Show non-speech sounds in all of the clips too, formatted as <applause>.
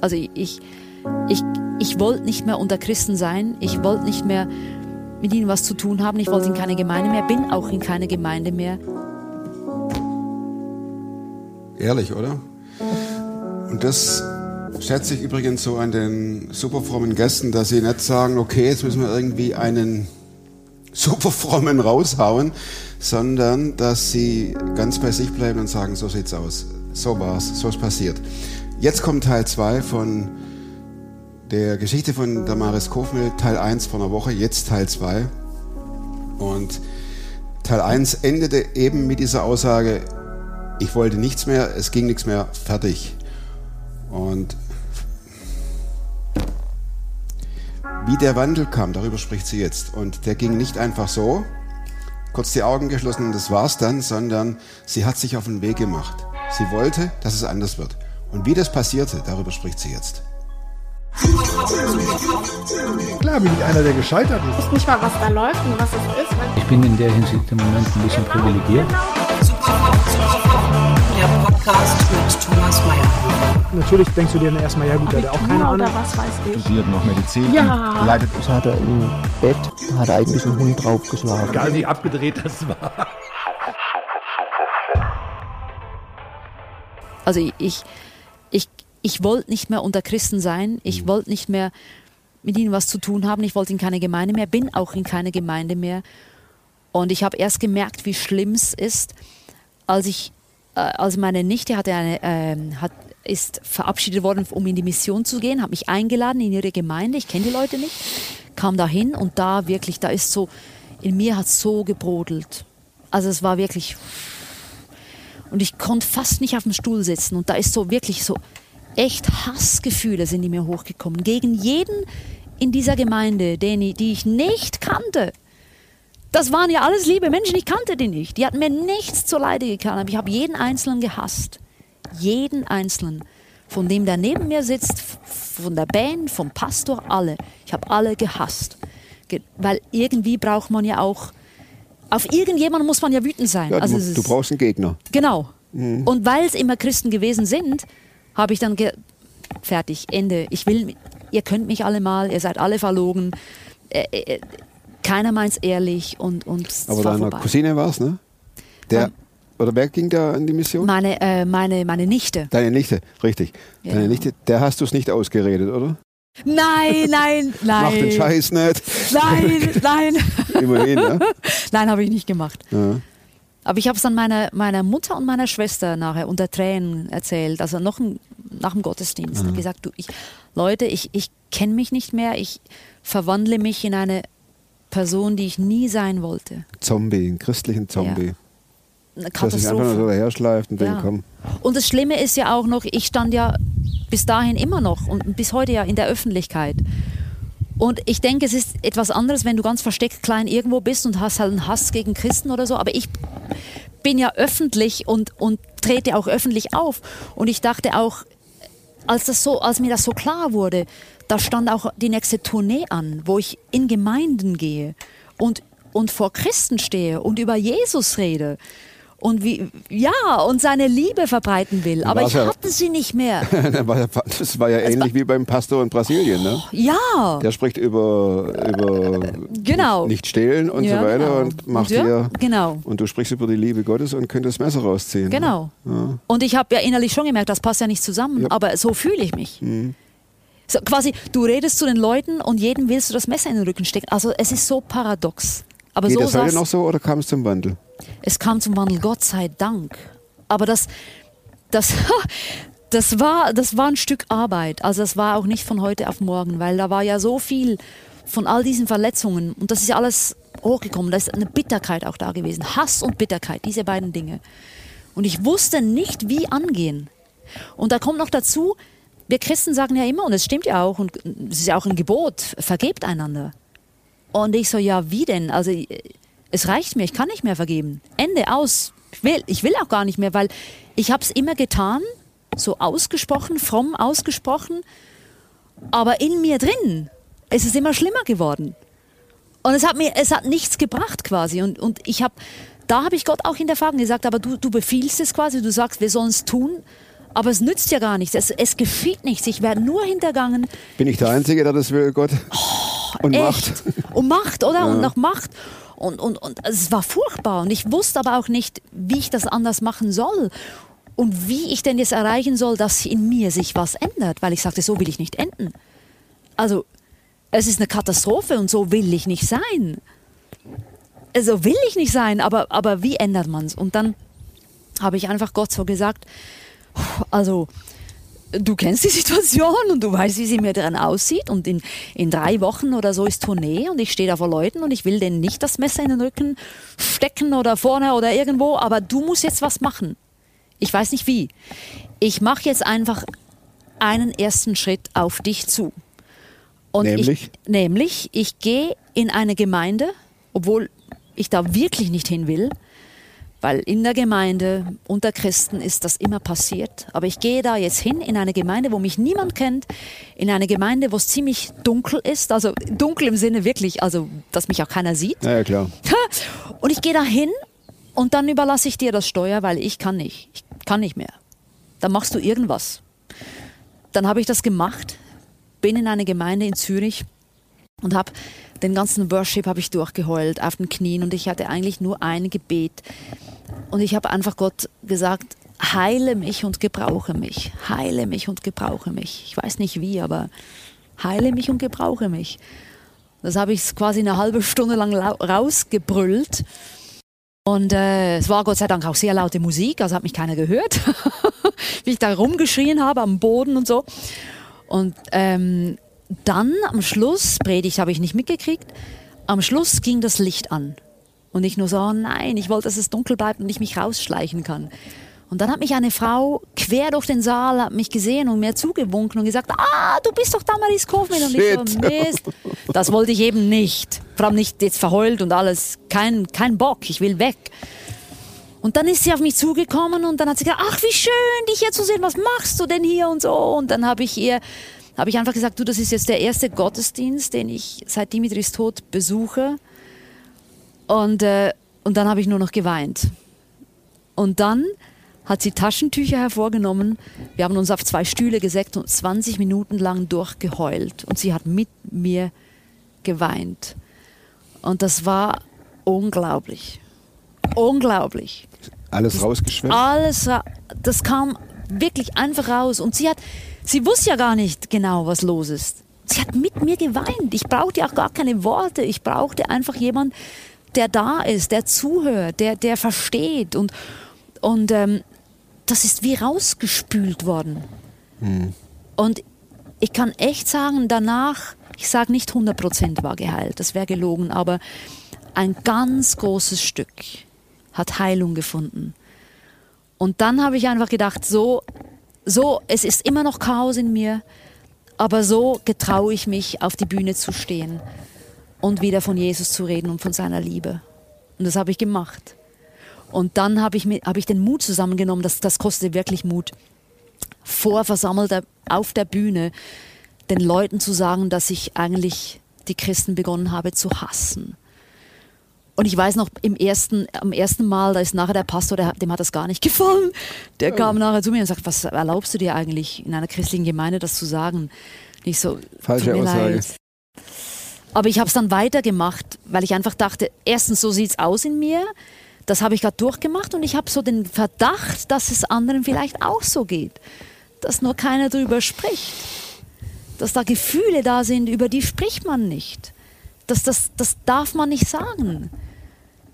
Also ich, ich, ich wollte nicht mehr unter Christen sein. Ich wollte nicht mehr mit ihnen was zu tun haben. Ich wollte in keine Gemeinde mehr, bin auch in keine Gemeinde mehr. Ehrlich, oder? Und das schätze ich übrigens so an den superfrommen Gästen, dass sie nicht sagen, okay, jetzt müssen wir irgendwie einen superfrommen raushauen, sondern dass sie ganz bei sich bleiben und sagen, so sieht's aus. So war's, so ist passiert. Jetzt kommt Teil 2 von der Geschichte von Damaris Kofmel, Teil 1 von einer Woche, jetzt Teil 2. Und Teil 1 endete eben mit dieser Aussage, ich wollte nichts mehr, es ging nichts mehr, fertig. Und wie der Wandel kam, darüber spricht sie jetzt. Und der ging nicht einfach so, kurz die Augen geschlossen und das war's dann, sondern sie hat sich auf den Weg gemacht. Sie wollte, dass es anders wird. Und wie das passierte, darüber spricht sie jetzt. Klar bin ich einer, der gescheitert ist. Ich weiß nicht mal, was da läuft und was es ist. Ich bin in der Hinsicht im Moment ein bisschen privilegiert. Der Podcast mit Thomas Mayer. Natürlich denkst du dir dann erstmal, ja gut, der hat auch keine oder Ahnung. was weiß ich. studiert noch Medizin. Ja. und Leitet Das hat er im Bett, hat er eigentlich einen Hund draufgeschlagen. Egal wie abgedreht das war. Also ich, ich, ich wollte nicht mehr unter Christen sein. Ich wollte nicht mehr mit ihnen was zu tun haben. Ich wollte in keine Gemeinde mehr, bin auch in keine Gemeinde mehr. Und ich habe erst gemerkt, wie schlimm es ist, als ich, äh, als meine Nichte hatte eine, ähm, hat, ist verabschiedet worden, um in die Mission zu gehen, hat mich eingeladen in ihre Gemeinde. Ich kenne die Leute nicht, kam da hin und da wirklich, da ist so, in mir hat so gebrodelt. Also es war wirklich und ich konnte fast nicht auf dem Stuhl sitzen. Und da ist so wirklich so echt Hassgefühle sind in mir hochgekommen. Gegen jeden in dieser Gemeinde, den die ich nicht kannte. Das waren ja alles liebe Menschen, ich kannte die nicht. Die hatten mir nichts zur Leide getan. Aber ich habe jeden Einzelnen gehasst. Jeden Einzelnen. Von dem, der neben mir sitzt, von der Band, vom Pastor, alle. Ich habe alle gehasst. Ge weil irgendwie braucht man ja auch, auf irgendjemanden muss man ja wütend sein. Ja, also du, du brauchst einen Gegner. Genau. Und weil es immer Christen gewesen sind, habe ich dann ge fertig, Ende. Ich will, ihr könnt mich alle mal, ihr seid alle verlogen. Äh, äh, keiner meint's ehrlich und und Aber war deiner vorbei. Cousine war es, ne? Der, oder wer ging da in die Mission? Meine, äh, meine, meine Nichte. Deine Nichte, richtig. Ja. Deine Nichte, der hast du es nicht ausgeredet, oder? Nein, nein, <laughs> nein. Mach den Scheiß nicht. Nein, <laughs> nein. Immerhin, ne? Nein, habe ich nicht gemacht. Ja. Aber ich habe es dann meiner, meiner Mutter und meiner Schwester nachher unter Tränen erzählt, also noch im, nach dem Gottesdienst. Mhm. Und gesagt, du, ich, Leute, ich, ich kenne mich nicht mehr, ich verwandle mich in eine Person, die ich nie sein wollte. Zombie, einen christlichen Zombie. Eine Dass sich einfach nur so Katastrophe. schleift und Ja. denkt, komm. Und das Schlimme ist ja auch noch, ich stand ja bis dahin immer noch und bis heute ja in der Öffentlichkeit. Und ich denke, es ist etwas anderes, wenn du ganz versteckt klein irgendwo bist und hast halt einen Hass gegen Christen oder so. Aber ich bin ja öffentlich und, und trete auch öffentlich auf. Und ich dachte auch, als, das so, als mir das so klar wurde, da stand auch die nächste Tournee an, wo ich in Gemeinden gehe und, und vor Christen stehe und über Jesus rede. Und wie, ja, und seine Liebe verbreiten will. Aber war's ich ja- hatte sie nicht mehr. <laughs> Das war ja- das war ähnlich wie beim Pastor in Brasilien, ne? Ja, Der spricht über, über genau. nicht stehlen und Ja, so weiter genau. und macht ja, dir. Genau. Und du sprichst über die Liebe Gottes und könntest das Messer rausziehen. Genau. Und ich habe ja innerlich schon gemerkt, das passt ja nicht zusammen. Mhm. aber so fühle ich mich. So, quasi, du redest zu den Leuten und jedem willst du das Messer in den Rücken stecken. Also es ist so paradox. Aber Geht so das heute noch so oder kam es zum Wandel? es kam zum Wandel, Gott sei Dank. Aber das, das, <laughs> das, war, das war ein Stück Arbeit. Also das war auch nicht von heute auf morgen, weil da war ja so viel von all diesen Verletzungen und das ist ja alles hochgekommen. Da ist eine Bitterkeit auch da gewesen. Hass und Bitterkeit, diese beiden Dinge. Und ich wusste nicht, wie angehen. Und da kommt noch dazu, wir Christen sagen ja immer, und es stimmt ja auch, und es ist ja auch ein Gebot, vergebt einander. Und ich so, ja, wie denn? Also äh, es reicht mir, ich kann nicht mehr vergeben. Ende, aus. Ich will, ich will auch gar nicht mehr, weil ich habe es immer getan, so ausgesprochen, fromm ausgesprochen, aber in mir drin ist es immer schlimmer geworden. Und es hat mir, es hat nichts gebracht quasi. Und, und ich habe, da habe ich Gott auch hinterfragen gesagt, aber du, du befiehlst es quasi, du sagst, wir sollen es tun, Aber es nützt ja gar nichts. Es, es geschieht nichts. Ich werde nur hintergangen. Bin ich der Einzige, der das will, Gott? Und Echt. macht. Und Macht, oder? Und noch Macht. Und, und, und es war furchtbar. Und ich wusste aber auch nicht, wie ich das anders machen soll. Und wie ich denn jetzt erreichen soll, dass in mir sich was ändert. Weil ich sagte, so will ich nicht enden. Also, es ist eine Katastrophe und so will ich nicht sein. So will ich nicht sein, aber, aber wie ändert man es? Und dann habe ich einfach Gott so gesagt, also du kennst die Situation und du weißt, wie sie mir dran aussieht und in, in drei Wochen oder so ist Tournee und ich stehe da vor Leuten und ich will denen nicht das Messer in den Rücken stecken oder vorne oder irgendwo, aber du musst jetzt was machen. Ich weiß nicht wie. Ich mache jetzt einfach einen ersten Schritt auf dich zu. Und Nämlich? Ich, nämlich, ich gehe in eine Gemeinde, obwohl ich da wirklich nicht hin will, weil in der Gemeinde unter Christen ist das immer passiert. Aber ich gehe da jetzt hin in eine Gemeinde, wo mich niemand kennt, in eine Gemeinde, wo es ziemlich dunkel ist, also dunkel im Sinne wirklich, also dass mich auch keiner sieht. Ja, ja, klar. Und ich gehe da hin und dann überlasse ich dir das Steuer, weil ich kann nicht. Ich kann nicht mehr. Dann machst du irgendwas. Dann habe ich das gemacht, bin in eine Gemeinde in Zürich und habe den ganzen Worship habe ich durchgeheult auf den Knien und ich hatte eigentlich nur ein Gebet. Und ich habe einfach Gott gesagt, heile mich und gebrauche mich. Heile mich und gebrauche mich. Ich weiß nicht wie, aber heile mich und gebrauche mich. Das habe ich quasi eine halbe Stunde lang rausgebrüllt. Und äh, es war Gott sei Dank auch sehr laute Musik, also hat mich keiner gehört, <laughs> wie ich da rumgeschrien habe am Boden und so. Und ähm, dann am Schluss, Predigt habe ich nicht mitgekriegt, am Schluss ging das Licht an. Und ich nur so, oh nein, ich wollte, dass es dunkel bleibt und ich mich rausschleichen kann. Und dann hat mich eine Frau quer durch den Saal, hat mich gesehen und mir zugewunken und gesagt, ah, du bist doch Damaris Kaufmann. Und ich so. Mist, das wollte ich eben nicht. Vor allem nicht jetzt verheult und alles. Kein, kein Bock, ich will weg. Und dann ist sie auf mich zugekommen und dann hat sie gesagt, ach, wie schön, dich hier zu sehen, was machst du denn hier und so. Und dann habe ich ihr, habe ich einfach gesagt, du, das ist jetzt der erste Gottesdienst, den ich seit Dimitris Tod besuche. Und, äh, und dann habe ich nur noch geweint. Und dann hat sie Taschentücher hervorgenommen. Wir haben uns auf zwei Stühle gesetzt und 20 Minuten lang durchgeheult. Und sie hat mit mir geweint. Und das war unglaublich. Unglaublich. Alles rausgeschwemmt. Alles, ra- das kam wirklich einfach raus. Und sie hat, sie wusste ja gar nicht genau, was los ist. Sie hat mit mir geweint. Ich brauchte auch gar keine Worte. Ich brauchte einfach jemand, der da ist, der zuhört, der, der versteht. Und, und ähm, das ist wie rausgespült worden. Und ich kann echt sagen, danach, ich sage nicht 100% war geheilt, das wäre gelogen, aber ein ganz großes Stück hat Heilung gefunden. Und dann habe ich einfach gedacht, so, so, es ist immer noch Chaos in mir, aber so getraue ich mich, auf die Bühne zu stehen und wieder von Jesus zu reden und von seiner Liebe. Und das habe ich gemacht. Und dann habe ich, habe ich den Mut zusammengenommen, das, das kostet wirklich Mut, vor Versammelter auf der Bühne den Leuten zu sagen, dass ich eigentlich die Christen begonnen habe zu hassen. Und ich weiß noch, im ersten, am ersten Mal, da ist nachher der Pastor, der, dem hat das gar nicht <laughs> gefallen. Der kam nachher zu mir und sagt, was erlaubst du dir eigentlich in einer christlichen Gemeinde das zu sagen? Und ich so, Falsche Aussage. leid. Aber ich habe es dann weitergemacht, weil ich einfach dachte, erstens, so sieht's aus in mir. Das habe ich gerade durchgemacht und ich habe so den Verdacht, dass es anderen vielleicht auch so geht. Dass nur keiner drüber spricht. Dass da Gefühle da sind, über die spricht man nicht. Das, das, das darf man nicht sagen.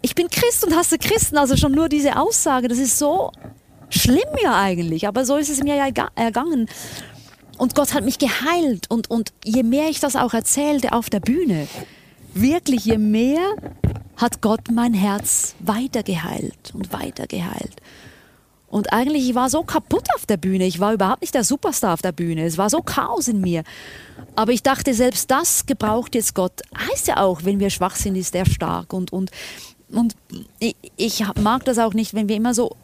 Ich bin Christ und hasse Christen, also schon nur diese Aussage, das ist so schlimm ja eigentlich, aber so ist es mir ja erga- ergangen. Und Gott hat mich geheilt. Und, und je mehr ich das auch erzählte auf der Bühne, wirklich je mehr hat Gott mein Herz weiter geheilt und weiter geheilt. Und eigentlich, ich war so kaputt auf der Bühne. Ich war überhaupt nicht der Superstar auf der Bühne. Es war so Chaos in mir. Aber ich dachte, selbst das gebraucht jetzt Gott. Heißt ja auch, wenn wir schwach sind, ist er stark. Und, und, und ich, ich mag das auch nicht, wenn wir immer so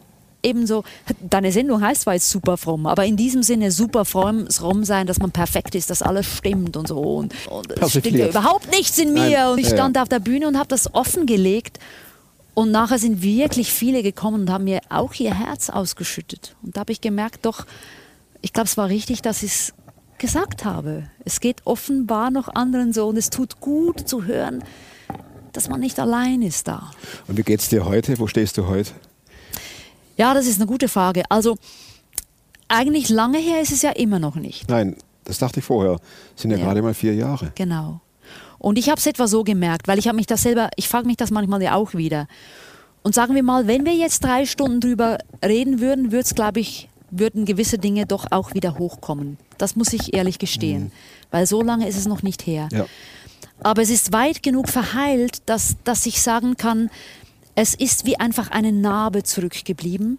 ebenso, deine Sendung heißt zwar jetzt super fromm, aber in diesem Sinne super fromm, fromm sein, dass man perfekt ist, dass alles stimmt und so. Und, und es stimmt ja überhaupt nichts in mir. Nein, Und ich ja, ja. stand auf der Bühne und habe das offengelegt. Und nachher sind wirklich viele gekommen und haben mir auch ihr Herz ausgeschüttet. Und da habe ich gemerkt, doch, ich glaube, es war richtig, dass ich es gesagt habe. Es geht offenbar noch anderen so und es tut gut zu hören, dass man nicht allein ist da. Und wie geht's dir heute? Wo stehst du heute? Ja, das ist eine gute Frage. Also eigentlich lange her ist es ja immer noch nicht. Nein, das dachte ich vorher. Das sind ja, Ja. gerade mal vier Jahre. Genau. Und ich habe es etwa so gemerkt, weil ich habe mich das selber, ich frage mich das manchmal ja auch wieder. Und sagen wir mal, wenn wir jetzt drei Stunden drüber reden würden, würde es, glaube ich, würden gewisse Dinge doch auch wieder hochkommen. Das muss ich ehrlich gestehen, weil so lange ist es noch nicht her. Ja. Aber es ist weit genug verheilt, dass, dass ich sagen kann, es ist wie einfach eine Narbe zurückgeblieben.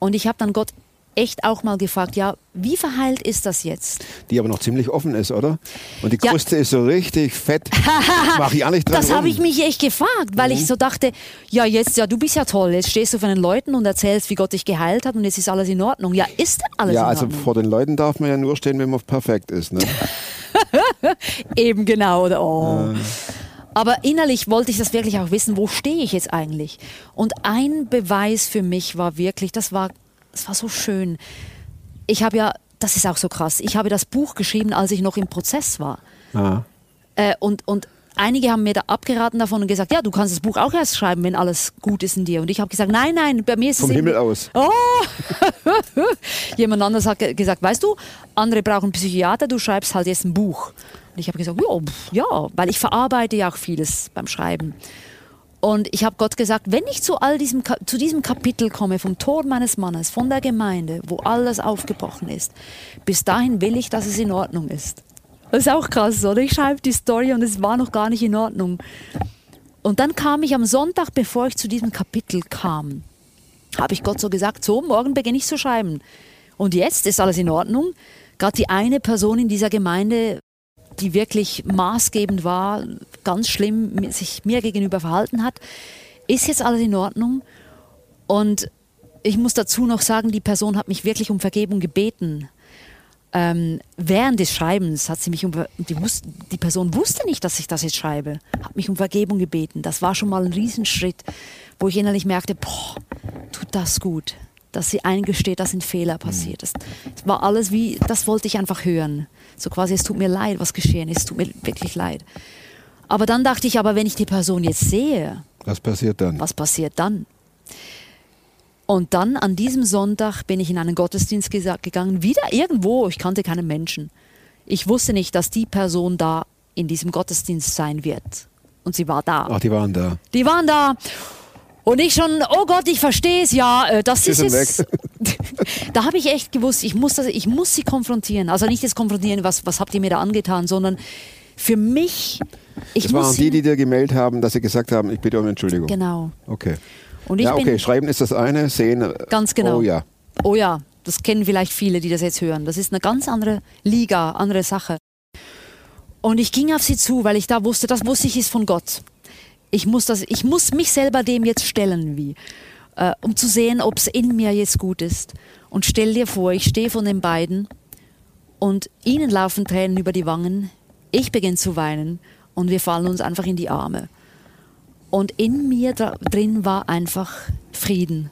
Und ich habe dann Gott echt auch mal gefragt, ja, wie verheilt ist das jetzt? Die aber noch ziemlich offen ist, oder? Und die Ja. Kruste ist so richtig fett. <laughs> Mach ich auch nicht dran Das habe ich mich echt gefragt, weil ich so dachte, ja jetzt, ja du bist ja toll, jetzt stehst du vor den Leuten und erzählst, wie Gott dich geheilt hat und jetzt ist alles in Ordnung. Ja, ist denn alles Ja, in also Ordnung? vor den Leuten darf man ja nur stehen, wenn man perfekt ist. Ne? <laughs> <laughs> Eben genau. Oder? Oh. Aber innerlich wollte ich das wirklich auch wissen, wo stehe ich jetzt eigentlich? Und ein Beweis für mich war wirklich, das war, das war so schön. Ich habe ja, das ist auch so krass, ich habe das Buch geschrieben, als ich noch im Prozess war. Ah. Äh, und, und einige haben mir da abgeraten davon und gesagt, ja, du kannst das Buch auch erst schreiben, wenn alles gut ist in dir. Und ich habe gesagt, nein, nein, bei mir ist Vom es Himmel eben- aus. Oh! <laughs> Jemand anderes hat ge- gesagt, weißt du, andere brauchen Psychiater, du schreibst halt jetzt ein Buch. Und ich habe gesagt, ja, pff, ja, weil ich verarbeite ja auch vieles beim Schreiben. Und ich habe Gott gesagt, wenn ich zu all diesem zu diesem Kapitel komme vom Tod meines Mannes, von der Gemeinde, wo alles aufgebrochen ist, bis dahin will ich, dass es in Ordnung ist. Das ist auch krass, oder? Ich schreibe die Story und es war noch gar nicht in Ordnung. Und dann kam ich am Sonntag, bevor ich zu diesem Kapitel kam, habe ich Gott so gesagt, so, morgen beginne ich zu schreiben. Und jetzt ist alles in Ordnung. Gerade die eine Person in dieser Gemeinde, die wirklich maßgebend war, ganz schlimm sich mir gegenüber verhalten hat, ist jetzt alles in Ordnung. Und ich muss dazu noch sagen, die Person hat mich wirklich um Vergebung gebeten. Ähm, während des Schreibens hat sie mich um die, wus- die Person wusste nicht, dass ich das jetzt schreibe, hat mich um Vergebung gebeten. Das war schon mal ein Riesenschritt, wo ich innerlich merkte, boah, tut das gut, dass sie eingesteht, dass ein Fehler passiert ist. Es war alles wie, das wollte ich einfach hören. So quasi, es tut mir leid, was geschehen ist, es tut mir wirklich leid. Aber dann dachte ich, aber wenn ich die Person jetzt sehe, Was passiert dann? was passiert dann? Und dann an diesem Sonntag bin ich in einen Gottesdienst gegangen, wieder irgendwo, ich kannte keinen Menschen. Ich wusste nicht, dass die Person da in diesem Gottesdienst sein wird. Und sie war da. Ach, die waren da. Die waren da. Und ich schon, oh Gott, ich verstehe es, ja, äh, das ist es. <laughs> da habe ich echt gewusst, ich muss, das, ich muss sie konfrontieren. Also nicht das konfrontieren, was, was habt ihr mir da angetan, sondern für mich, ich Das waren sie, die, die dir gemeldet haben, dass sie gesagt haben, ich bitte um Entschuldigung. Genau. Okay. Und ich Ja, okay, schreiben ist das eine, sehen. äh, Ganz genau. Oh ja. Oh ja, das kennen vielleicht viele, die das jetzt hören. Das ist eine ganz andere Liga, andere Sache. Und ich ging auf sie zu, weil ich da wusste, das wusste ich ist von Gott. Ich muss, das, ich muss mich selber dem jetzt stellen, wie, äh, um zu sehen, ob es in mir jetzt gut ist. Und stell dir vor, ich stehe von den beiden und ihnen laufen Tränen über die Wangen. Ich beginne zu weinen und wir fallen uns einfach in die Arme. Und in mir drin war einfach Frieden.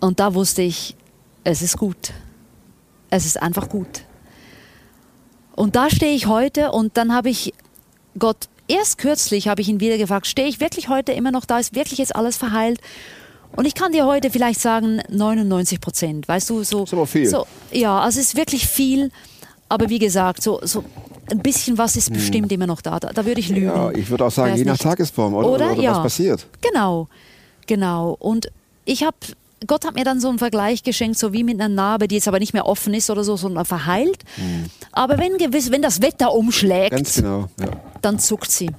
Und da wusste ich, es ist gut. Es ist einfach gut. Und da stehe ich heute und dann habe ich Gott, erst kürzlich habe ich ihn wieder gefragt, stehe ich wirklich heute immer noch da? Ist wirklich jetzt alles verheilt? Und ich kann dir heute vielleicht sagen, 99 Prozent. Weißt du, so. Ist aber viel. So, ja, also es ist wirklich viel. Aber wie gesagt, so, so ein bisschen was ist bestimmt immer noch da. Da, da würde ich lügen. Hm. Ja, ich würde auch sagen, Wär's je nach nicht. Tagesform, oder? Oder? oder Ja. was passiert. Genau, genau. Und ich habe, Gott hat mir dann so einen Vergleich geschenkt, so wie mit einer Narbe, die jetzt aber nicht mehr offen ist oder so, sondern verheilt. Aber wenn gewiss, wenn das Wetter umschlägt, genau. Ja. dann zuckt sie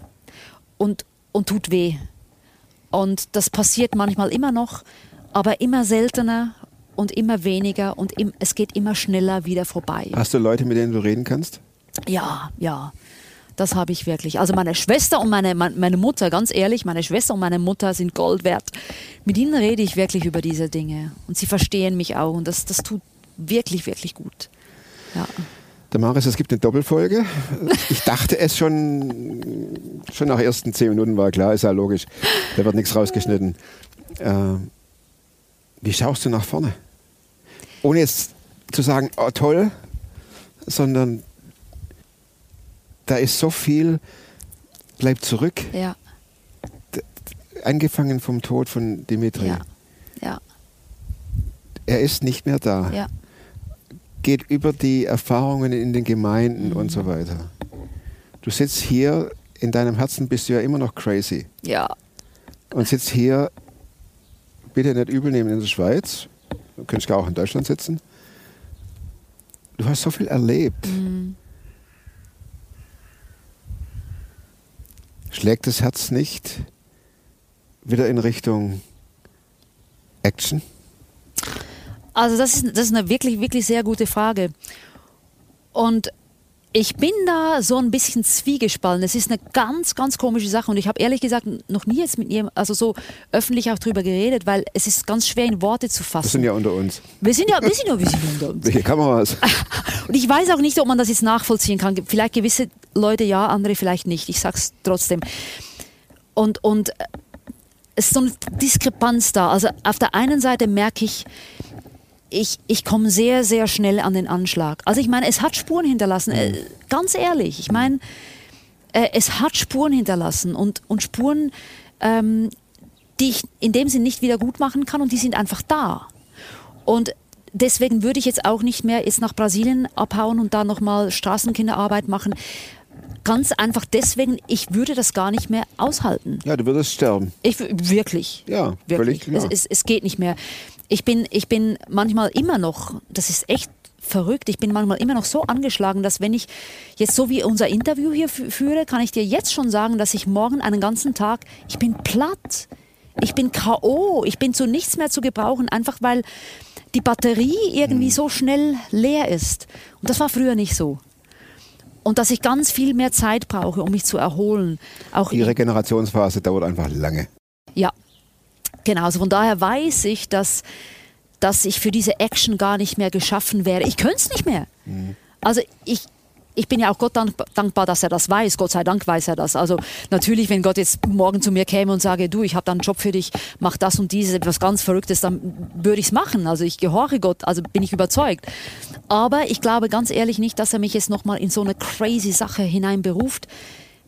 und, und tut weh. Und das passiert manchmal immer noch, aber immer seltener und immer weniger und im, es geht immer schneller wieder vorbei. Hast du Leute, mit denen du reden kannst? Ja, ja. Das habe ich wirklich. Also meine Schwester und meine, mein- meine Mutter, ganz ehrlich, meine Schwester und meine Mutter sind Gold wert. Mit ihnen rede ich wirklich über diese Dinge. Und sie verstehen mich auch. Und das, das tut wirklich, wirklich gut. Ja. Damaris, es gibt eine Doppelfolge. Ich dachte es schon, schon nach ersten zehn Minuten war klar, ist ja logisch. Da wird nichts rausgeschnitten. Äh, wie schaust du nach vorne? Ohne jetzt zu sagen, oh toll, sondern da ist so viel, bleibt zurück. Ja, Angefangen vom Tod von Dimitri. ja, ja, Er ist nicht mehr da. ja. Geht über die Erfahrungen in den Gemeinden und so weiter. Du sitzt hier, in deinem Herzen bist du ja immer noch crazy. Ja, Und sitzt hier, bitte nicht übel nehmen in der Schweiz. Du könntest gar auch in Deutschland sitzen. Du hast so viel erlebt. Schlägt das Herz nicht wieder in Richtung Action? Also das ist, das ist eine wirklich, wirklich sehr gute Frage. Und ich bin da so ein bisschen zwiegespalten. Es ist eine ganz, ganz komische Sache. Und ich habe ehrlich gesagt noch nie jetzt mit jemandem, also so öffentlich auch drüber geredet, weil es ist ganz schwer in Worte zu fassen. sind ja unter uns. wir sind ja, wir sind ja, wir sind ja unter uns. Welche Kameras? <laughs> Und ich weiß auch nicht, ob man das jetzt nachvollziehen kann. Vielleicht gewisse Leute ja, andere vielleicht nicht. Ich sag's trotzdem. Und, und äh, es ist so eine Diskrepanz da. Also auf der einen Seite merke ich, ich, ich komme sehr, sehr schnell an den Anschlag. Also ich meine, es hat Spuren hinterlassen. Äh, ganz ehrlich, ich meine, äh, es hat Spuren hinterlassen und, und Spuren, ähm, die ich in dem Sinn nicht wieder gut machen kann und die sind einfach da. Und deswegen würde ich jetzt auch nicht mehr jetzt nach Brasilien abhauen und da nochmal Straßenkinderarbeit machen. Ganz einfach deswegen, ich würde das gar nicht mehr aushalten. Ja, du würdest sterben. Ich, wirklich. Ja, wirklich. völlig. Es, es, es geht nicht mehr. Ich bin, ich bin manchmal immer noch, das ist echt verrückt, ich bin manchmal immer noch so angeschlagen, dass wenn ich jetzt so wie unser Interview hier fü- führe, kann ich dir jetzt schon sagen, dass ich morgen einen ganzen Tag, ich bin platt. Ich bin K.O., ich bin zu nichts mehr zu gebrauchen, einfach weil die Batterie irgendwie so schnell leer ist. Und das war früher nicht so. Und dass ich ganz viel mehr Zeit brauche, um mich zu erholen. Auch Die Regenerationsphase dauert einfach lange. ja, genau. Also von daher weiß ich, dass, dass ich für diese Action gar nicht mehr geschaffen wäre. Ich könnte es nicht mehr. Also ich, ich bin ja auch Gott dank, dankbar, dass er das weiß. Gott sei Dank weiß er das. Also natürlich, wenn Gott jetzt morgen zu mir käme und sage, du, ich habe da einen Job für dich, mach das und dieses, etwas ganz Verrücktes, dann würde ich es machen. Also ich gehorche Gott, also bin ich überzeugt. Aber ich glaube ganz ehrlich nicht, dass er mich jetzt nochmal in so eine crazy Sache hineinberuft,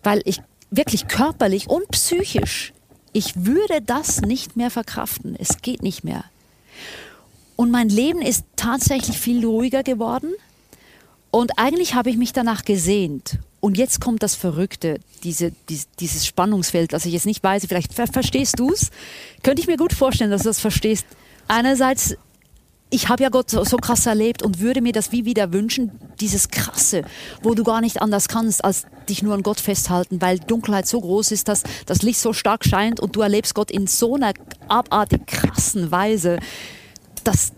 weil ich wirklich körperlich und psychisch, ich würde das nicht mehr verkraften. Es geht nicht mehr. Und mein Leben ist tatsächlich viel ruhiger geworden. Und eigentlich habe ich mich danach gesehnt. Und jetzt kommt das Verrückte, diese, dies, dieses Spannungsfeld, das ich jetzt nicht weiß. Vielleicht ver verstehst du es. Könnte ich mir gut vorstellen, dass du das verstehst. Einerseits, ich habe ja Gott so, so krass erlebt und würde mir das wie wieder wünschen, dieses Krasse, wo du gar nicht anders kannst, als dich nur an Gott festhalten, weil Dunkelheit so groß ist, dass das Licht so stark scheint und du erlebst Gott in so einer abartig krassen Weise. Das,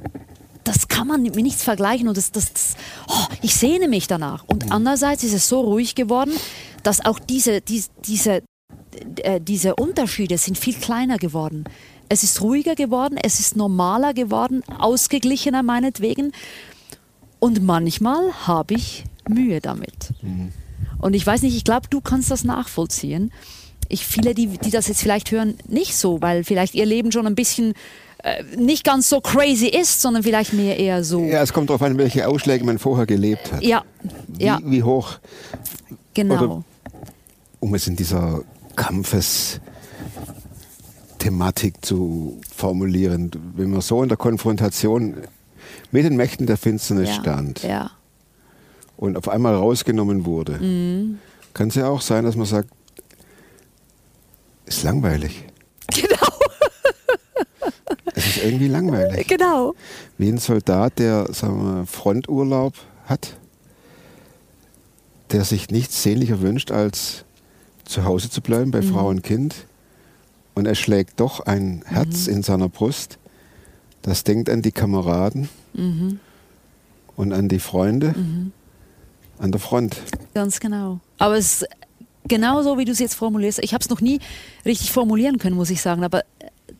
das kann man mit nichts vergleichen und das, das, das oh, ich sehne mich danach. Und andererseits ist es so ruhig geworden, dass auch diese, die, diese, äh, diese Unterschiede sind viel kleiner geworden. Es ist ruhiger geworden, es ist normaler geworden, ausgeglichener meinetwegen. Und manchmal habe ich Mühe damit. Und ich weiß nicht, ich glaube, du kannst das nachvollziehen. Ich, viele, die, die das jetzt vielleicht hören, nicht so, weil vielleicht ihr Leben schon ein bisschen äh, nicht ganz so crazy ist, sondern vielleicht mehr eher so. Ja, es kommt darauf an, welche Ausschläge man vorher gelebt hat. Ja, Wie, ja, wie hoch, genau. oder- um es in dieser Kampfes-Thematik zu formulieren, wenn man so in der Konfrontation mit den Mächten der Finsternis ja, stand Ja, und auf einmal rausgenommen wurde, Mhm. kann es ja auch sein, dass man sagt, ist langweilig. <laughs> genau, Es ist irgendwie langweilig. genau. Wie ein Soldat, der sagen wir, Fronturlaub hat, der sich nichts sehnlicher wünscht, als zu Hause zu bleiben bei Frau und Kind. Und er schlägt doch ein Herz in seiner Brust, das denkt an die Kameraden und an die Freunde an der Front. Ganz genau. Aber es genau so, wie du es jetzt formulierst. Ich habe es noch nie richtig formulieren können, muss ich sagen. Aber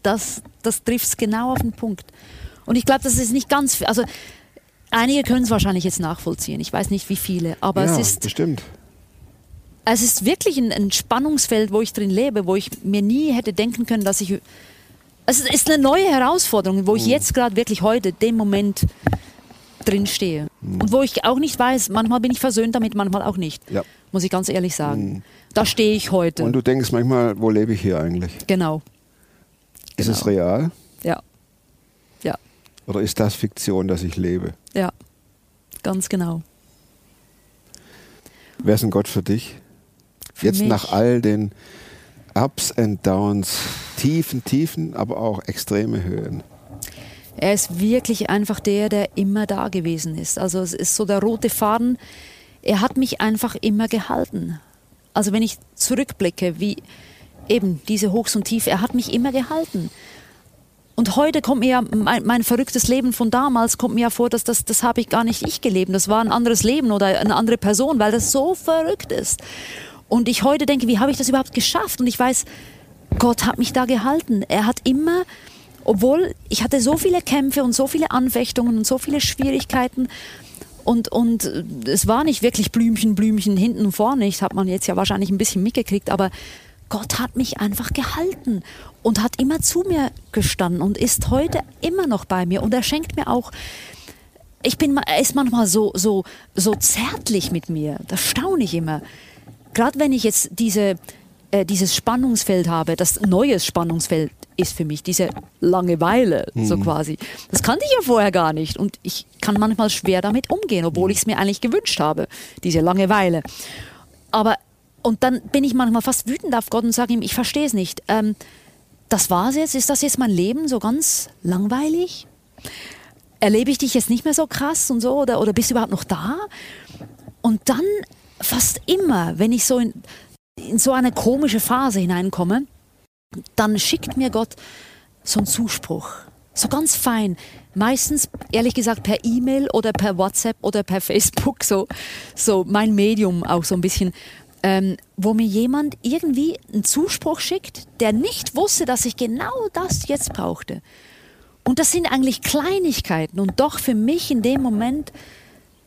das, das trifft es genau auf den Punkt. Und ich glaube, das ist nicht ganz, also einige können es wahrscheinlich jetzt nachvollziehen. Ich weiß nicht, wie viele, aber ja, es ist bestimmt. es ist wirklich ein, ein Spannungsfeld, wo ich drin lebe, wo ich mir nie hätte denken können, dass ich. Es ist eine neue Herausforderung, wo ich Mhm. jetzt gerade wirklich heute, dem Moment drin stehe. Mhm. Und wo ich auch nicht weiß, manchmal bin ich versöhnt damit, manchmal auch nicht. Ja. Muss ich ganz ehrlich sagen. Da stehe ich heute. Und du denkst manchmal, wo lebe ich hier eigentlich? genau. Ist es Genau. real Ja. Ja. oder ist das Fiktion, dass ich lebe? Ja. Ganz genau. Wer ist ein Gott für dich? Für Jetzt mich- nach all den Ups and Downs, Tiefen, Tiefen, aber auch extreme Höhen. Er ist wirklich einfach der, der immer da gewesen ist. Also es ist so der rote Faden. Er hat mich einfach immer gehalten. Also wenn ich zurückblicke, wie eben diese Hochs und Tiefs, er hat mich immer gehalten. Und heute kommt mir ja mein, mein verrücktes Leben von damals kommt mir ja vor, dass das, das habe ich gar nicht ich gelebt. Das war ein anderes Leben oder eine andere Person, weil das so verrückt ist. Und ich heute denke, wie habe ich das überhaupt geschafft? Und ich weiß, Gott hat mich da gehalten. Er hat immer, obwohl ich hatte so viele Kämpfe und so viele Anfechtungen und so viele Schwierigkeiten und, und es war nicht wirklich Blümchen, Blümchen hinten und vorne. Das hat man jetzt ja wahrscheinlich ein bisschen mitgekriegt, aber Gott hat mich einfach gehalten und hat immer zu mir gestanden und ist heute immer noch bei mir. Und er schenkt mir auch ich bin, er ist manchmal so, so, so zärtlich mit mir. Das staune ich immer. Gerade wenn ich jetzt diese, äh, dieses Spannungsfeld habe, das neues Spannungsfeld ist für mich, diese Langeweile, so quasi. Das kannte ich ja vorher gar nicht. Und ich kann manchmal schwer damit umgehen, obwohl ich es mir eigentlich gewünscht habe, diese Langeweile. Aber, und dann bin ich manchmal fast wütend auf Gott und sage ihm, ich verstehe es nicht. Ähm, das war's jetzt? Ist das jetzt mein Leben so ganz langweilig? erlebe ich dich jetzt nicht mehr so krass und so oder, oder bist du überhaupt noch da? Und dann fast immer, wenn ich so in, in so eine komische Phase hineinkomme, dann schickt mir Gott so einen Zuspruch. So ganz fein. Meistens, ehrlich gesagt, per E-Mail oder per WhatsApp oder per <laughs> Facebook, so, so mein Medium auch so ein bisschen, ähm, wo mir jemand irgendwie einen Zuspruch schickt, der nicht wusste, dass ich genau das jetzt brauchte. Und das sind eigentlich Kleinigkeiten. Und doch für mich in dem Moment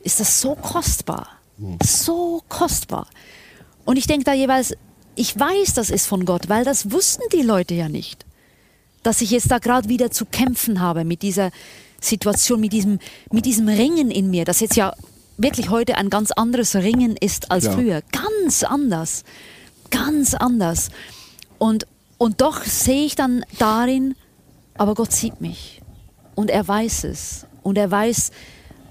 ist das so kostbar. So kostbar. Und ich denke da jeweils, ich weiß, das ist von Gott, weil das wussten die Leute ja nicht. Dass ich jetzt da gerade wieder zu kämpfen habe mit dieser Situation, mit diesem, mit diesem Ringen in mir, das jetzt ja wirklich heute ein ganz anderes Ringen ist als Klar. früher. Ganz anders. Ganz anders. Und, und doch sehe ich dann darin, aber Gott sieht mich und er weiß es und er weiß,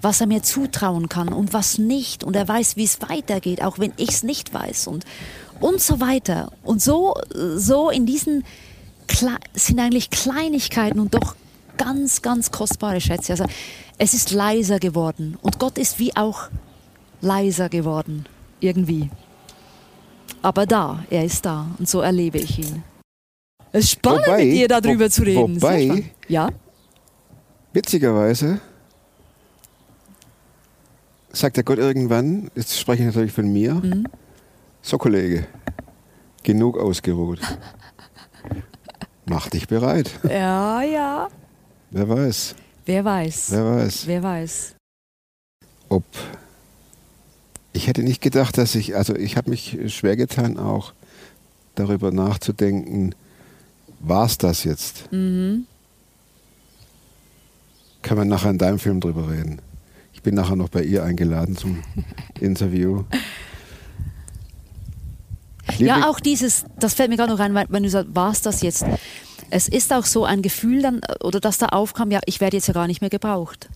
was er mir zutrauen kann und was nicht und er weiß, wie es weitergeht, auch wenn ich es nicht weiß und und so weiter und so so in diesen Kle sind eigentlich Kleinigkeiten und doch ganz ganz kostbare Schätze. Also es ist leiser geworden und Gott ist wie auch leiser geworden irgendwie. Aber da, er ist da und so erlebe ich ihn. Es ist spannend, Wobei- mit dir darüber wo- zu reden. Sehr wobei- ja. Witzigerweise sagt der Gott irgendwann, jetzt spreche ich natürlich von mir, Mhm. So Kollege, genug ausgeruht. Mach dich bereit. Ja, ja. Wer weiß, Wer weiß. wer weiß, Wer weiß. ob ich hätte nicht gedacht, dass ich, also ich habe mich schwer getan auch darüber nachzudenken, war es das jetzt? Mhm. Kann man nachher in deinem Film drüber reden. Ich bin nachher noch bei ihr eingeladen zum <laughs> Interview. Ja, auch dieses, das fällt mir gerade noch rein, weil- wenn du sagst, war es das jetzt? Es ist auch so ein Gefühl dann, oder das da aufkam, ja, ich werde jetzt ja gar nicht mehr gebraucht.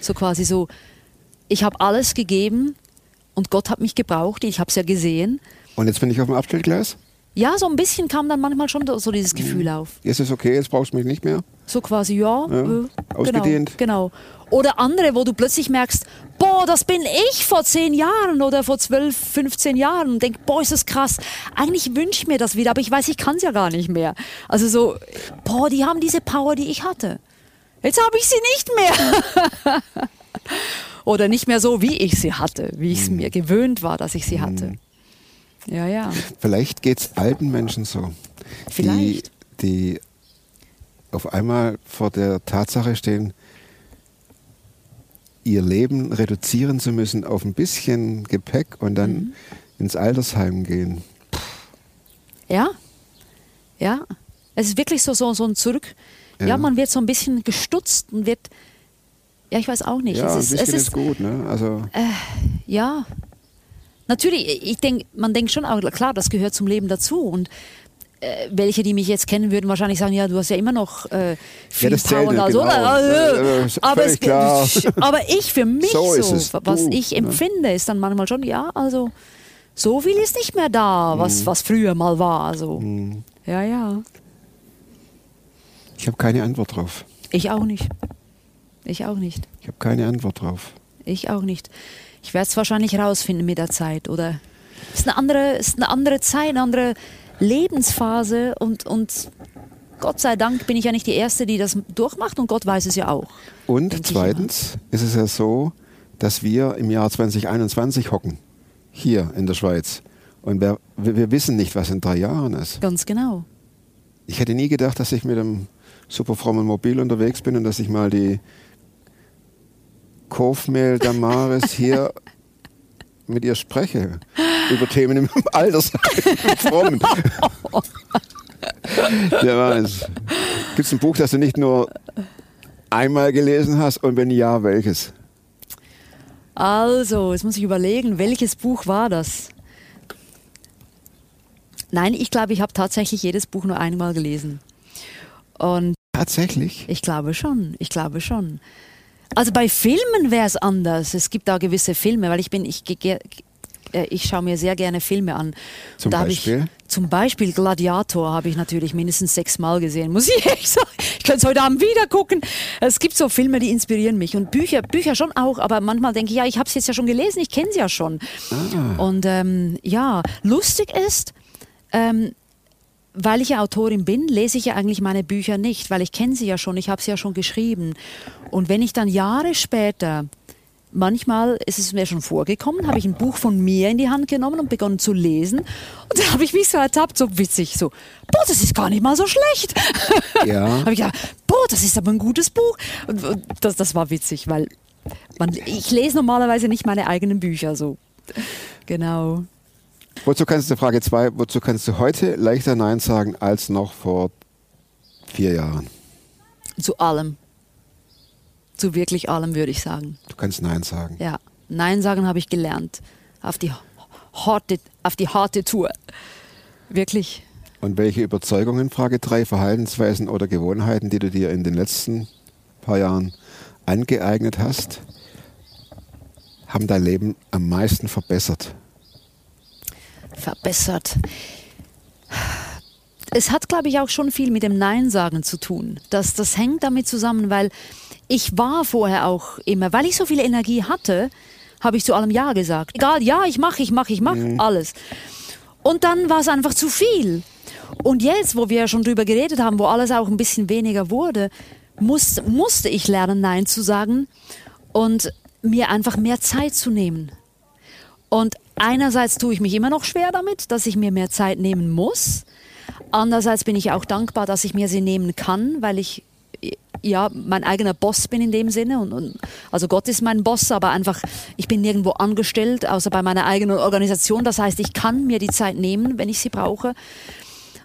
So quasi so, ich habe alles gegeben und Gott hat mich gebraucht, ich habe es ja gesehen. Und jetzt bin ich auf dem Abstellgleis. Ja, so ein bisschen kam dann manchmal schon so dieses Gefühl auf. Jetzt ist es okay, jetzt brauchst du mich nicht mehr. So quasi, ja, Ja, äh, ausgedehnt. Genau, genau. Oder andere, wo du plötzlich merkst, boah, das bin ich vor zehn Jahren oder vor zwölf, 15 Jahren und denk, boah, ist das krass. Eigentlich wünsche ich mir das wieder, aber ich weiß, ich kann es ja gar nicht mehr. Also so, boah, die haben diese Power, die ich hatte. Jetzt habe ich sie nicht mehr. <laughs> oder nicht mehr so, wie ich sie hatte, wie ich es Mhm. mir gewöhnt war, dass ich sie hatte. Ja, ja. Vielleicht geht es alten Menschen so. Vielleicht. Die, die auf einmal vor der Tatsache stehen, ihr Leben reduzieren zu müssen auf ein bisschen Gepäck und dann Mhm. ins Altersheim gehen. Ja, ja. Es ist wirklich so, so, so ein Zurück. Ja. Ja. man wird so ein bisschen gestutzt und wird. Ja, ich weiß auch nicht. Ja, ein es ist, bisschen es ist, ist gut, ne? Also ja. Natürlich, ich denke, man denkt schon auch, klar, das gehört zum Leben dazu. Und äh, welche, die mich jetzt kennen, würden wahrscheinlich sagen, ja, du hast ja immer noch äh, viel das zählt Power nicht, alles, genau. Äh, aber, es, <laughs> aber ich für mich So so, was Du, ich ne? empfinde, ist dann manchmal schon, ja, also so viel ist nicht mehr da, was, Mhm. was früher mal war. So. Ja, ja. ich habe keine Antwort drauf. Ich auch nicht. Ich auch nicht. Ich habe keine Antwort drauf. Ich auch nicht. Ich werde es wahrscheinlich rausfinden mit der Zeit, oder? Es ist eine andere, ist eine andere Zeit, eine andere Lebensphase und, und Gott sei Dank bin ich ja nicht die Erste, die das durchmacht und Gott weiß es ja auch. Und zweitens ist es ja so, dass wir im Jahr 2021 hocken, hier in der Schweiz. Und wir, wir wir wissen nicht, was in drei Jahren ist. Ganz genau. Ich hätte nie gedacht, dass ich mit einem super frommen Mobil unterwegs bin und dass ich mal die Kofmehl Damaris hier mit ihr spreche. Über Themen im Altersheim. Wer weiß. Gibt es ein Buch, das du nicht nur einmal gelesen hast und wenn ja, welches? Also, jetzt muss ich überlegen, welches Buch war das? Nein, ich glaube, ich habe tatsächlich jedes Buch nur einmal gelesen. Und Tatsächlich? Ich glaube schon, ich glaube schon. Also bei Filmen wäre es anders. Es gibt da gewisse Filme, weil ich bin, ich, äh, ich schaue mir sehr gerne Filme an. Zum Beispiel? Ich, zum Beispiel Gladiator habe ich natürlich mindestens sechsmal gesehen, muss ich <laughs> echt sagen. Ich könnte es heute Abend wieder gucken. Es gibt so Filme, die inspirieren mich und Bücher, Bücher schon auch, aber manchmal denke ich, ja, ich habe es jetzt ja schon gelesen, ich kenne es ja schon. Ah. Und ähm, ja, lustig ist, ähm, weil ich ja Autorin bin, lese ich ja eigentlich meine Bücher nicht, weil ich kenne sie ja schon, ich habe sie ja schon geschrieben. Und wenn ich dann Jahre später, manchmal ist es mir schon vorgekommen, habe ich ein Buch von mir in die Hand genommen und begonnen zu lesen. Und dann habe ich mich so ertappt, so witzig, so, boah, das ist gar nicht mal so schlecht. Ja. <laughs> habe ich gedacht, boah, das ist aber ein gutes Buch. Und, und das, das war witzig, weil man, ich lese normalerweise nicht meine eigenen Bücher so. Genau. Wozu kannst du, Frage 2, wozu kannst du heute leichter Nein sagen als noch vor vier Jahren? Zu allem. Zu wirklich allem, würde ich sagen. Du kannst Nein sagen. Ja. Nein sagen habe ich gelernt. Auf die harte, auf die harte Tour. Wirklich. Und welche Überzeugungen, Frage 3, Verhaltensweisen oder Gewohnheiten, die du dir in den letzten paar Jahren angeeignet hast, haben dein Leben am meisten verbessert? Verbessert. Es hat, glaube ich, auch schon viel mit dem Nein sagen zu tun. Das, das hängt damit zusammen, weil ich war vorher auch immer, weil ich so viel Energie hatte, habe ich zu allem Ja gesagt. Egal, ja, ich mache, ich mache, ich mache, alles. Und dann war es einfach zu viel. Und jetzt, wo wir ja schon drüber geredet haben, wo alles auch ein bisschen weniger wurde, muss, musste ich lernen, Nein zu sagen und mir einfach mehr Zeit zu nehmen. Und einerseits tue ich mich immer noch schwer damit, dass ich mir mehr Zeit nehmen muss. Andererseits bin ich auch dankbar, dass ich mir sie nehmen kann, weil ich ja mein eigener Boss bin in dem Sinne. Und, und, also Gott ist mein Boss, aber einfach, ich bin nirgendwo angestellt, außer bei meiner eigenen Organisation. Das heißt, ich kann mir die Zeit nehmen, wenn ich sie brauche.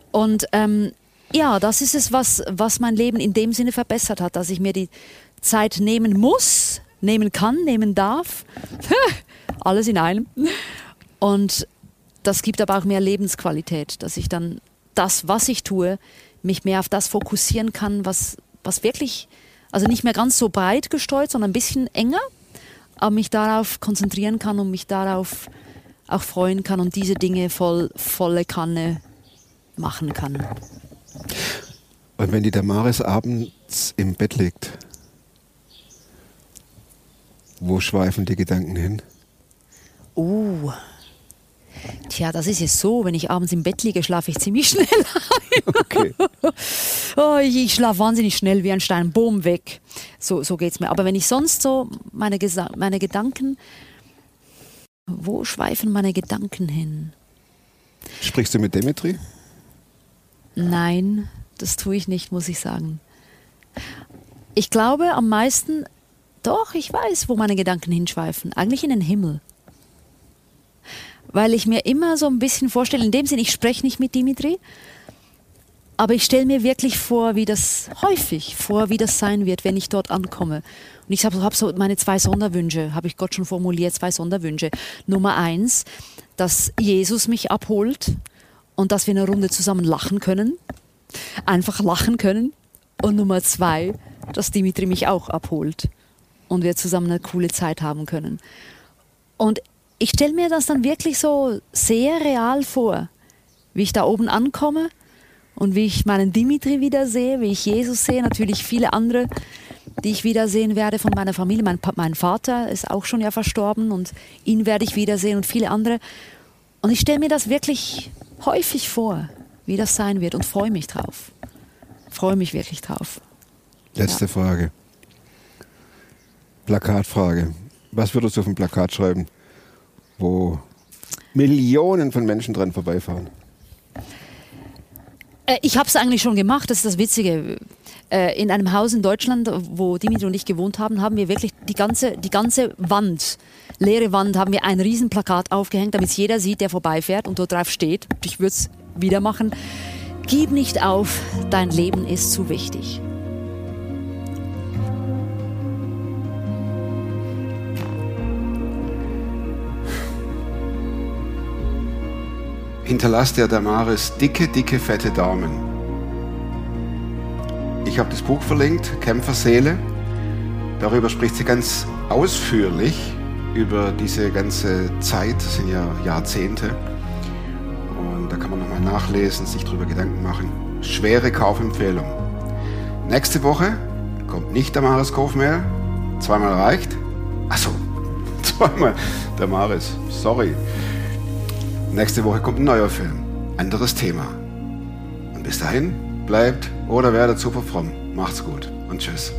Und ähm, ja, das ist es, was, was mein Leben in dem Sinne verbessert hat, dass ich mir die Zeit nehmen muss, nehmen kann, nehmen darf. <laughs> Alles in einem. Und das gibt aber auch mehr Lebensqualität, dass ich dann das, was ich tue, mich mehr auf das fokussieren kann, was, was wirklich, also nicht mehr ganz so breit gestreut, sondern ein bisschen enger, aber mich darauf konzentrieren kann und mich darauf auch freuen kann und diese Dinge voll, volle Kanne machen kann. Und wenn die Damaris abends im Bett liegt, wo schweifen die Gedanken hin? Oh. Tja, das ist jetzt so, wenn ich abends im Bett liege, schlafe ich ziemlich <laughs> schnell ein. Okay. <laughs> Oh, ich, ich schlafe wahnsinnig schnell wie ein Stein, boom, weg. So, so geht es mir. Aber wenn ich sonst so meine, Gesa meine Gedanken, wo schweifen meine Gedanken hin? Sprichst du mit Dimitri? Nein, das tue ich nicht, muss ich sagen. Ich glaube am meisten Doch, ich weiß, wo meine Gedanken hinschweifen. Eigentlich in den Himmel. Weil ich mir immer so ein bisschen vorstelle, in dem Sinne, ich spreche nicht mit Dimitri, aber ich stelle mir wirklich vor, wie das häufig vor, wie das sein wird, wenn ich dort ankomme. Und ich habe hab so meine zwei Sonderwünsche, habe ich Gott schon formuliert, zwei Sonderwünsche. Nummer eins, dass Jesus mich abholt und dass wir eine Runde zusammen lachen können. Einfach lachen können. Und Nummer zwei, dass Dimitri mich auch abholt und wir zusammen eine coole Zeit haben können. Und ich stelle mir das dann wirklich so sehr real vor, wie ich da oben ankomme und wie ich meinen Dimitri wiedersehe, wie ich Jesus sehe, natürlich viele andere, die ich wiedersehen werde von meiner Familie. Mein, mein Vater ist auch schon ja verstorben und ihn werde ich wiedersehen und viele andere. Und ich stelle mir das wirklich häufig vor, wie das sein wird und freue mich drauf. Freue mich wirklich drauf. Letzte ja. Frage. Plakatfrage. Was würdest du auf ein Plakat schreiben, wo Millionen von Menschen dran vorbeifahren? Äh, ich habe es eigentlich schon gemacht, das ist das Witzige. Äh, in einem Haus in Deutschland, wo Dimitri und ich gewohnt haben, haben wir wirklich die ganze, die ganze Wand, leere Wand, haben wir ein Riesenplakat aufgehängt, damit jeder sieht, der vorbeifährt und dort drauf steht. Ich würde es wieder machen. Gib nicht auf, dein Leben ist zu wichtig. Hinterlasst der Damaris dicke, dicke, fette Daumen. Ich habe das Buch verlinkt, Kämpferseele. Darüber spricht sie ganz ausführlich über diese ganze Zeit, das sind ja Jahrzehnte. Und da kann man nochmal nachlesen, sich darüber Gedanken machen. Schwere Kaufempfehlung. Nächste Woche kommt nicht Damaris Kof mehr. Zweimal reicht. Achso, <laughs> zweimal Damaris. Sorry. Nächste Woche kommt ein neuer Film. Anderes Thema. Und bis dahin, bleibt oder werdet super fromm. Macht's gut und tschüss.